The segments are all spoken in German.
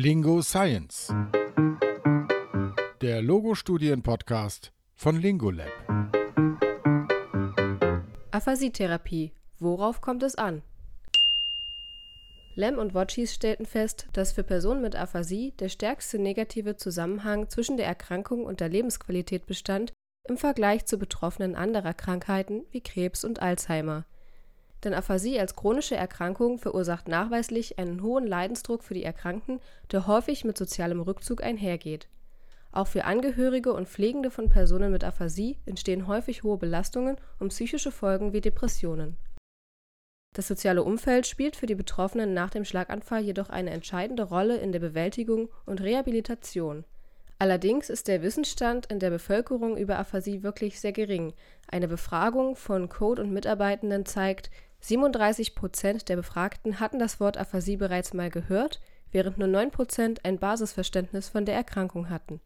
Lingo Science. Der Logo-Studien-Podcast von Lingolab. Aphasietherapie. Worauf kommt es an? Lem und Wotschis stellten fest, dass für Personen mit Aphasie der stärkste negative Zusammenhang zwischen der Erkrankung und der Lebensqualität bestand im Vergleich zu Betroffenen anderer Krankheiten wie Krebs und Alzheimer. Denn Aphasie als chronische Erkrankung verursacht nachweislich einen hohen Leidensdruck für die Erkrankten, der häufig mit sozialem Rückzug einhergeht. Auch für Angehörige und Pflegende von Personen mit Aphasie entstehen häufig hohe Belastungen und psychische Folgen wie Depressionen. Das soziale Umfeld spielt für die Betroffenen nach dem Schlaganfall jedoch eine entscheidende Rolle in der Bewältigung und Rehabilitation. Allerdings ist der Wissensstand in der Bevölkerung über Aphasie wirklich sehr gering. Eine Befragung von Code und Mitarbeitenden zeigt, 37 Prozent der Befragten hatten das Wort Aphasie bereits mal gehört, während nur 9 Prozent ein Basisverständnis von der Erkrankung hatten.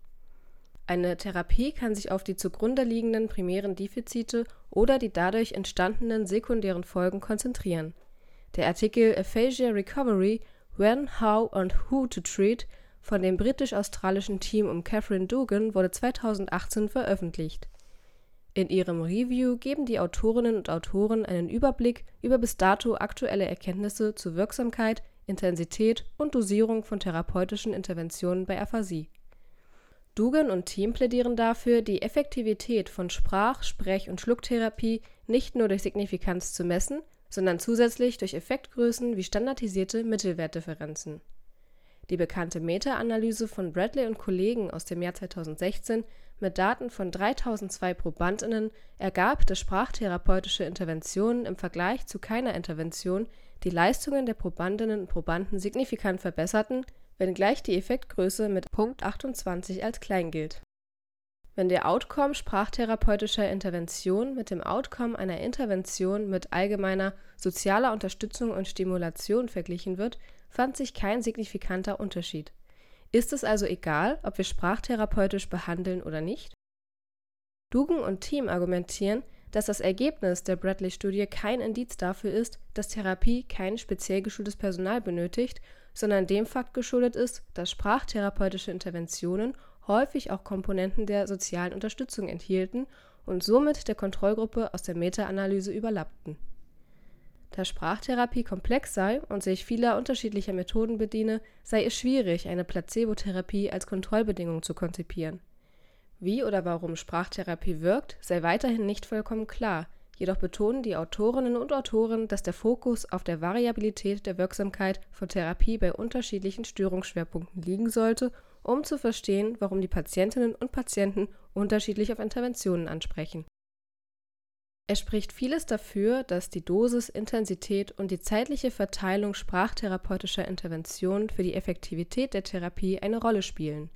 Eine Therapie kann sich auf die zugrunde liegenden primären Defizite oder die dadurch entstandenen sekundären Folgen konzentrieren. Der Artikel Aphasia Recovery – When, How and Who to Treat von dem britisch-australischen Team um Catherine Dugan wurde 2018 veröffentlicht in ihrem Review geben die Autorinnen und Autoren einen Überblick über bis dato aktuelle Erkenntnisse zu Wirksamkeit, Intensität und Dosierung von therapeutischen Interventionen bei Aphasie. Dugan und Team plädieren dafür, die Effektivität von Sprach-, Sprech- und Schlucktherapie nicht nur durch Signifikanz zu messen, sondern zusätzlich durch Effektgrößen wie standardisierte Mittelwertdifferenzen die bekannte Meta-Analyse von Bradley und Kollegen aus dem Jahr 2016 mit Daten von 3002 ProbandInnen ergab, dass sprachtherapeutische Interventionen im Vergleich zu keiner Intervention die Leistungen der Probandinnen und Probanden signifikant verbesserten, wenngleich die Effektgröße mit Punkt 28 als klein gilt. Wenn der Outcome sprachtherapeutischer Intervention mit dem Outcome einer Intervention mit allgemeiner sozialer Unterstützung und Stimulation verglichen wird fand sich kein signifikanter Unterschied. Ist es also egal, ob wir sprachtherapeutisch behandeln oder nicht? Dugan und Team argumentieren, dass das Ergebnis der Bradley-Studie kein Indiz dafür ist, dass Therapie kein speziell geschultes Personal benötigt, sondern dem Fakt geschuldet ist, dass sprachtherapeutische Interventionen häufig auch Komponenten der sozialen Unterstützung enthielten und somit der Kontrollgruppe aus der Meta-Analyse überlappten da Sprachtherapie komplex sei und sich vieler unterschiedlicher Methoden bediene, sei es schwierig, eine Placebo-Therapie als Kontrollbedingung zu konzipieren. Wie oder warum Sprachtherapie wirkt, sei weiterhin nicht vollkommen klar, jedoch betonen die Autorinnen und Autoren, dass der Fokus auf der Variabilität der Wirksamkeit von Therapie bei unterschiedlichen Störungsschwerpunkten liegen sollte, um zu verstehen, warum die Patientinnen und Patienten unterschiedlich auf Interventionen ansprechen es spricht vieles dafür, dass die Dosis, Intensität und die zeitliche Verteilung sprachtherapeutischer Interventionen für die Effektivität der Therapie eine Rolle spielen.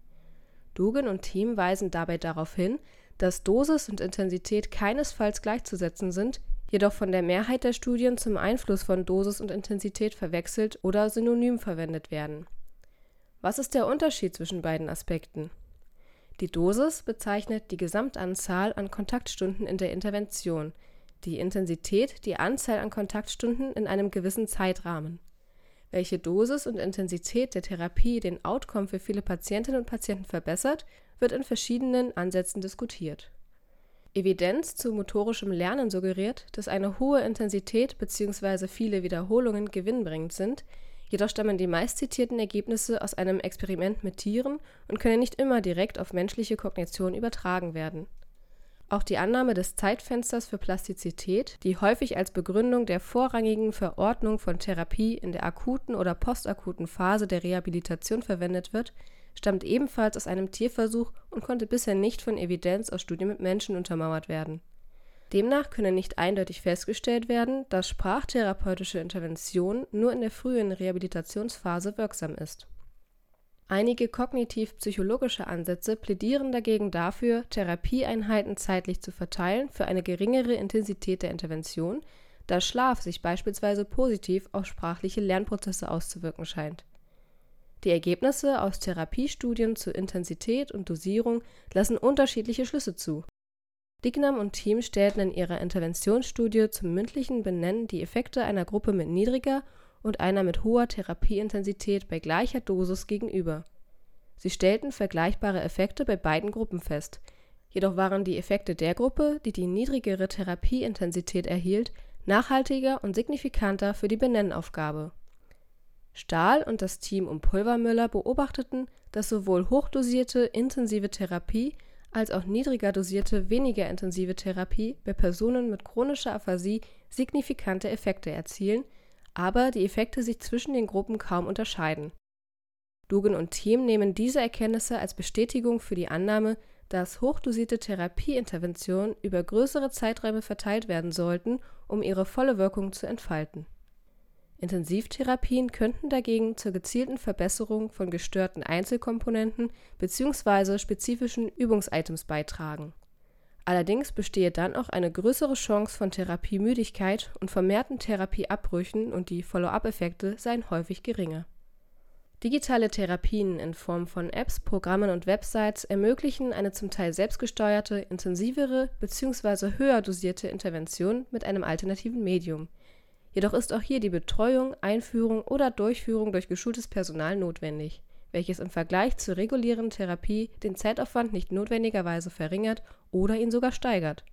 Dugan und Team weisen dabei darauf hin, dass Dosis und Intensität keinesfalls gleichzusetzen sind, jedoch von der Mehrheit der Studien zum Einfluss von Dosis und Intensität verwechselt oder synonym verwendet werden. Was ist der Unterschied zwischen beiden Aspekten? Die Dosis bezeichnet die Gesamtanzahl an Kontaktstunden in der Intervention, die Intensität die Anzahl an Kontaktstunden in einem gewissen Zeitrahmen. Welche Dosis und Intensität der Therapie den Outcome für viele Patientinnen und Patienten verbessert, wird in verschiedenen Ansätzen diskutiert. Evidenz zu motorischem Lernen suggeriert, dass eine hohe Intensität bzw. viele Wiederholungen gewinnbringend sind, Jedoch stammen die meistzitierten Ergebnisse aus einem Experiment mit Tieren und können nicht immer direkt auf menschliche Kognition übertragen werden. Auch die Annahme des Zeitfensters für Plastizität, die häufig als Begründung der vorrangigen Verordnung von Therapie in der akuten oder postakuten Phase der Rehabilitation verwendet wird, stammt ebenfalls aus einem Tierversuch und konnte bisher nicht von Evidenz aus Studien mit Menschen untermauert werden Demnach könne nicht eindeutig festgestellt werden, dass sprachtherapeutische Intervention nur in der frühen Rehabilitationsphase wirksam ist. Einige kognitiv-psychologische Ansätze plädieren dagegen dafür, Therapieeinheiten zeitlich zu verteilen für eine geringere Intensität der Intervention, da Schlaf sich beispielsweise positiv auf sprachliche Lernprozesse auszuwirken scheint. Die Ergebnisse aus Therapiestudien zu Intensität und Dosierung lassen unterschiedliche Schlüsse zu Dignam und Team stellten in ihrer Interventionsstudie zum mündlichen Benennen die Effekte einer Gruppe mit niedriger und einer mit hoher Therapieintensität bei gleicher Dosis gegenüber. Sie stellten vergleichbare Effekte bei beiden Gruppen fest, jedoch waren die Effekte der Gruppe, die die niedrigere Therapieintensität erhielt, nachhaltiger und signifikanter für die Benennaufgabe. Stahl und das Team um Pulvermüller beobachteten, dass sowohl hochdosierte intensive Therapie als auch niedriger dosierte weniger intensive Therapie bei Personen mit chronischer Aphasie signifikante Effekte erzielen, aber die Effekte sich zwischen den Gruppen kaum unterscheiden. Dugan und Team nehmen diese Erkenntnisse als Bestätigung für die Annahme, dass hochdosierte Therapieinterventionen über größere Zeiträume verteilt werden sollten, um ihre volle Wirkung zu entfalten. Intensivtherapien könnten dagegen zur gezielten Verbesserung von gestörten Einzelkomponenten bzw. spezifischen Übungsitems beitragen. Allerdings bestehe dann auch eine größere Chance von Therapiemüdigkeit und vermehrten Therapieabbrüchen und die Follow-up-Effekte seien häufig geringer. Digitale Therapien in Form von Apps, Programmen und Websites ermöglichen eine zum Teil selbstgesteuerte, intensivere bzw. höher dosierte Intervention mit einem alternativen Medium – Jedoch ist auch hier die Betreuung, Einführung oder Durchführung durch geschultes Personal notwendig, welches im Vergleich zur regulären Therapie den Zeitaufwand nicht notwendigerweise verringert oder ihn sogar steigert.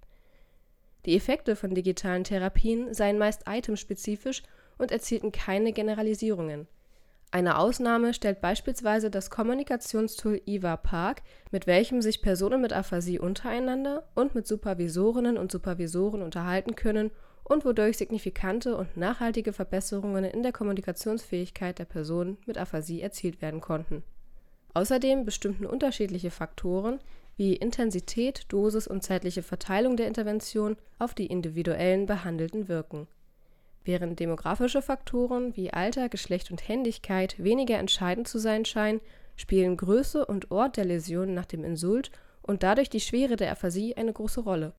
Die Effekte von digitalen Therapien seien meist itemspezifisch und erzielten keine Generalisierungen. Eine Ausnahme stellt beispielsweise das Kommunikationstool Eva Park, mit welchem sich Personen mit Aphasie untereinander und mit Supervisorinnen und Supervisoren unterhalten können und wodurch signifikante und nachhaltige Verbesserungen in der Kommunikationsfähigkeit der Personen mit Aphasie erzielt werden konnten. Außerdem bestimmten unterschiedliche Faktoren wie Intensität, Dosis und zeitliche Verteilung der Intervention auf die individuellen Behandelten wirken. Während demografische Faktoren wie Alter, Geschlecht und Händigkeit weniger entscheidend zu sein scheinen, spielen Größe und Ort der Läsion nach dem Insult und dadurch die Schwere der Aphasie eine große Rolle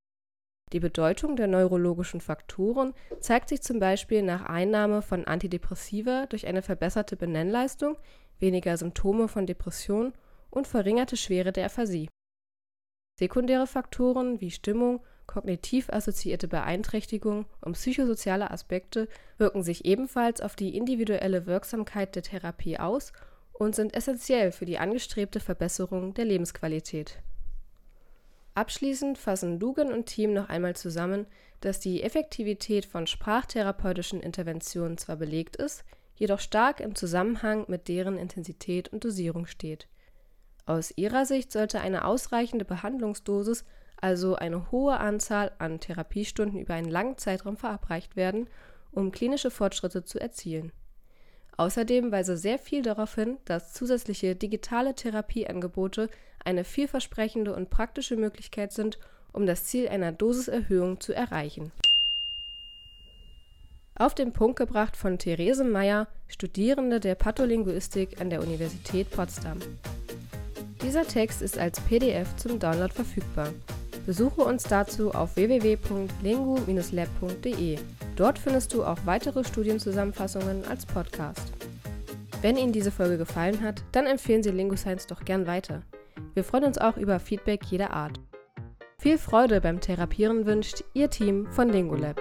die Bedeutung der neurologischen Faktoren zeigt sich zum Beispiel nach Einnahme von Antidepressiva durch eine verbesserte Benennleistung, weniger Symptome von Depression und verringerte Schwere der Aphasie. Sekundäre Faktoren wie Stimmung, kognitiv assoziierte Beeinträchtigung und psychosoziale Aspekte wirken sich ebenfalls auf die individuelle Wirksamkeit der Therapie aus und sind essentiell für die angestrebte Verbesserung der Lebensqualität Abschließend fassen Dugan und Team noch einmal zusammen, dass die Effektivität von sprachtherapeutischen Interventionen zwar belegt ist, jedoch stark im Zusammenhang mit deren Intensität und Dosierung steht. Aus ihrer Sicht sollte eine ausreichende Behandlungsdosis, also eine hohe Anzahl an Therapiestunden über einen langen Zeitraum verabreicht werden, um klinische Fortschritte zu erzielen Außerdem weise sehr viel darauf hin, dass zusätzliche digitale Therapieangebote eine vielversprechende und praktische Möglichkeit sind, um das Ziel einer Dosiserhöhung zu erreichen. Auf den Punkt gebracht von Therese Meyer, Studierende der Patholinguistik an der Universität Potsdam. Dieser Text ist als PDF zum Download verfügbar. Besuche uns dazu auf www.lingu-lab.de. Dort findest du auch weitere Studienzusammenfassungen als Podcast. Wenn Ihnen diese Folge gefallen hat, dann empfehlen Sie LinguScience doch gern weiter. Wir freuen uns auch über Feedback jeder Art. Viel Freude beim Therapieren wünscht Ihr Team von LinguLab.